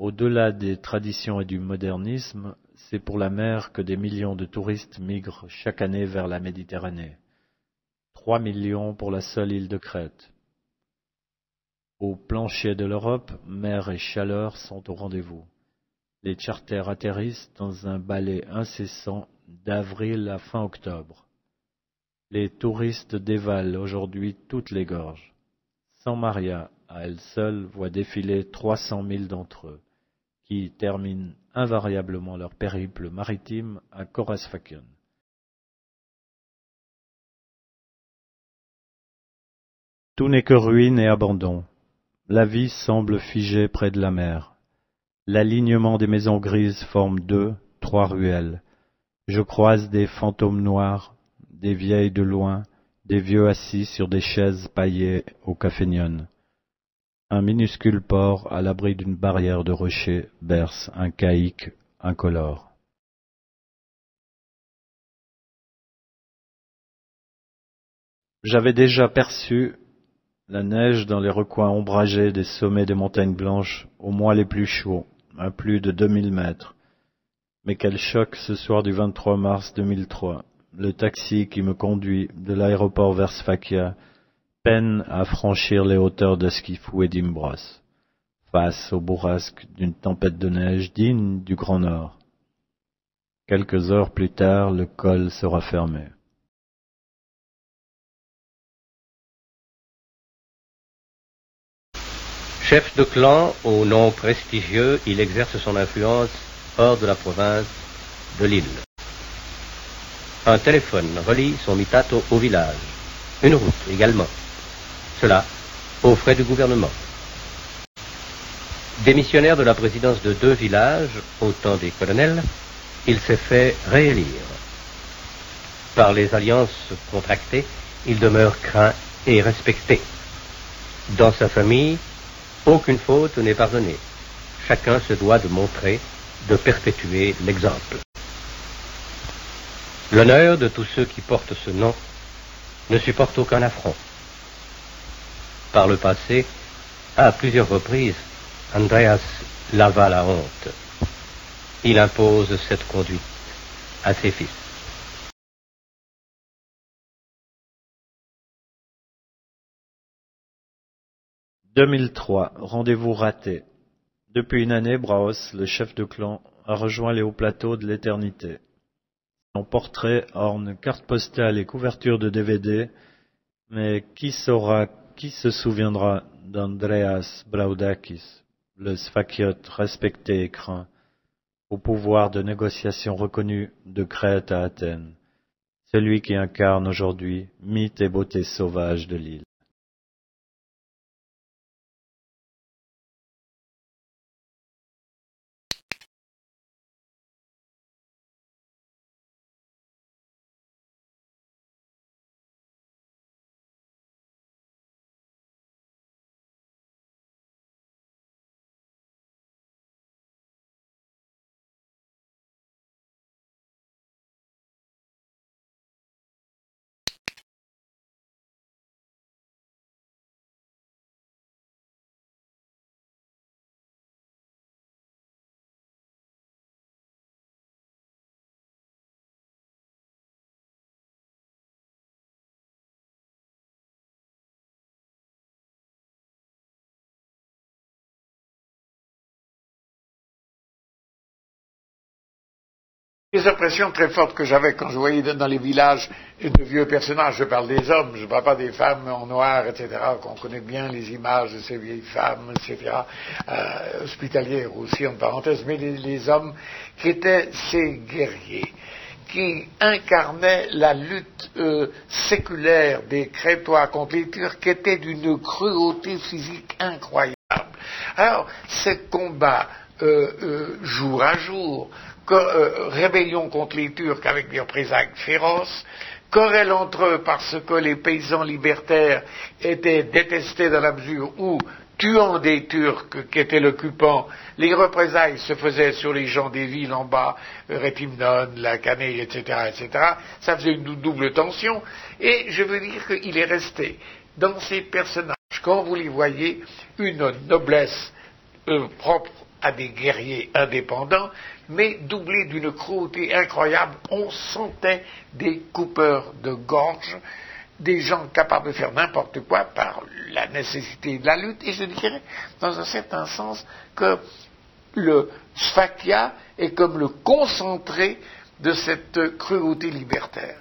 Au-delà des traditions et du modernisme, c'est pour la mer que des millions de touristes migrent chaque année vers la Méditerranée. Trois millions pour la seule île de Crète. Au plancher de l'Europe, mer et chaleur sont au rendez-vous. Les charters atterrissent dans un balai incessant d'avril à fin octobre. Les touristes dévalent aujourd'hui toutes les gorges. San Maria, à elle seule, voit défiler trois cent mille d'entre eux, qui terminent invariablement leur périple maritime à Corasfakion. Tout n'est que ruine et abandon. La vie semble figée près de la mer. L'alignement des maisons grises forme deux, trois ruelles. Je croise des fantômes noirs, des vieilles de loin, des vieux assis sur des chaises paillées au cafénion. Un minuscule port à l'abri d'une barrière de rochers berce un caïque incolore. J'avais déjà perçu la neige dans les recoins ombragés des sommets des montagnes blanches aux mois les plus chauds, à plus de deux mille mètres. Mais quel choc ce soir du 23 mars 2003. Le taxi qui me conduit de l'aéroport vers Sfakia peine à franchir les hauteurs de Skifou et d'Imbros, face au bourrasque d'une tempête de neige digne du Grand Nord. Quelques heures plus tard, le col sera fermé. Chef de clan au nom prestigieux, il exerce son influence hors de la province de l'île. Un téléphone relie son mitato au village. Une route également. Cela aux frais du gouvernement. Démissionnaire de la présidence de deux villages, au temps des colonels, il s'est fait réélire. Par les alliances contractées, il demeure craint et respecté. Dans sa famille, aucune faute n'est pardonnée. Chacun se doit de montrer, de perpétuer l'exemple. L'honneur de tous ceux qui portent ce nom ne supporte aucun affront. Par le passé, à plusieurs reprises, Andreas lava la honte. Il impose cette conduite à ses fils. 2003, rendez-vous raté. Depuis une année, Braos, le chef de clan, a rejoint les hauts plateaux de l'éternité. Son portrait orne carte postale et couverture de DVD, mais qui saura, qui se souviendra d'Andreas Braudakis, le Sfakiot respecté et craint, au pouvoir de négociation reconnu de Crète à Athènes, celui qui incarne aujourd'hui mythe et beauté sauvage de l'île. Les impressions très fortes que j'avais quand je voyais dans les villages de vieux personnages, je parle des hommes, je ne parle pas des femmes en noir, etc., qu'on connaît bien les images de ces vieilles femmes, etc., euh, hospitalières aussi en parenthèse, mais les, hommes qui étaient ces guerriers, qui incarnaient la lutte euh, séculaire des Crétois contre les Turcs, qui était d'une cruauté physique incroyable. Alors, ces combats, euh, jour à jour, euh, rébellion contre les Turcs avec des représailles féroces, querelle entre eux parce que les paysans libertaires étaient détestés dans la mesure où, tuant des Turcs qui étaient l'occupant, les représailles se faisaient sur les gens des villes en bas, Rétimnon, la Canée, etc., etc. Ça faisait une double tension. Et je veux dire qu'il est resté dans ces personnages, quand vous les voyez, une noblesse euh, propre à des guerriers indépendants, mais doublé d'une cruauté incroyable. On sentait des coupeurs de gorge, des gens capables de faire n'importe quoi par la nécessité de la lutte, et je dirais, dans un certain sens, que le Sfakia est comme le concentré de cette cruauté libertaire.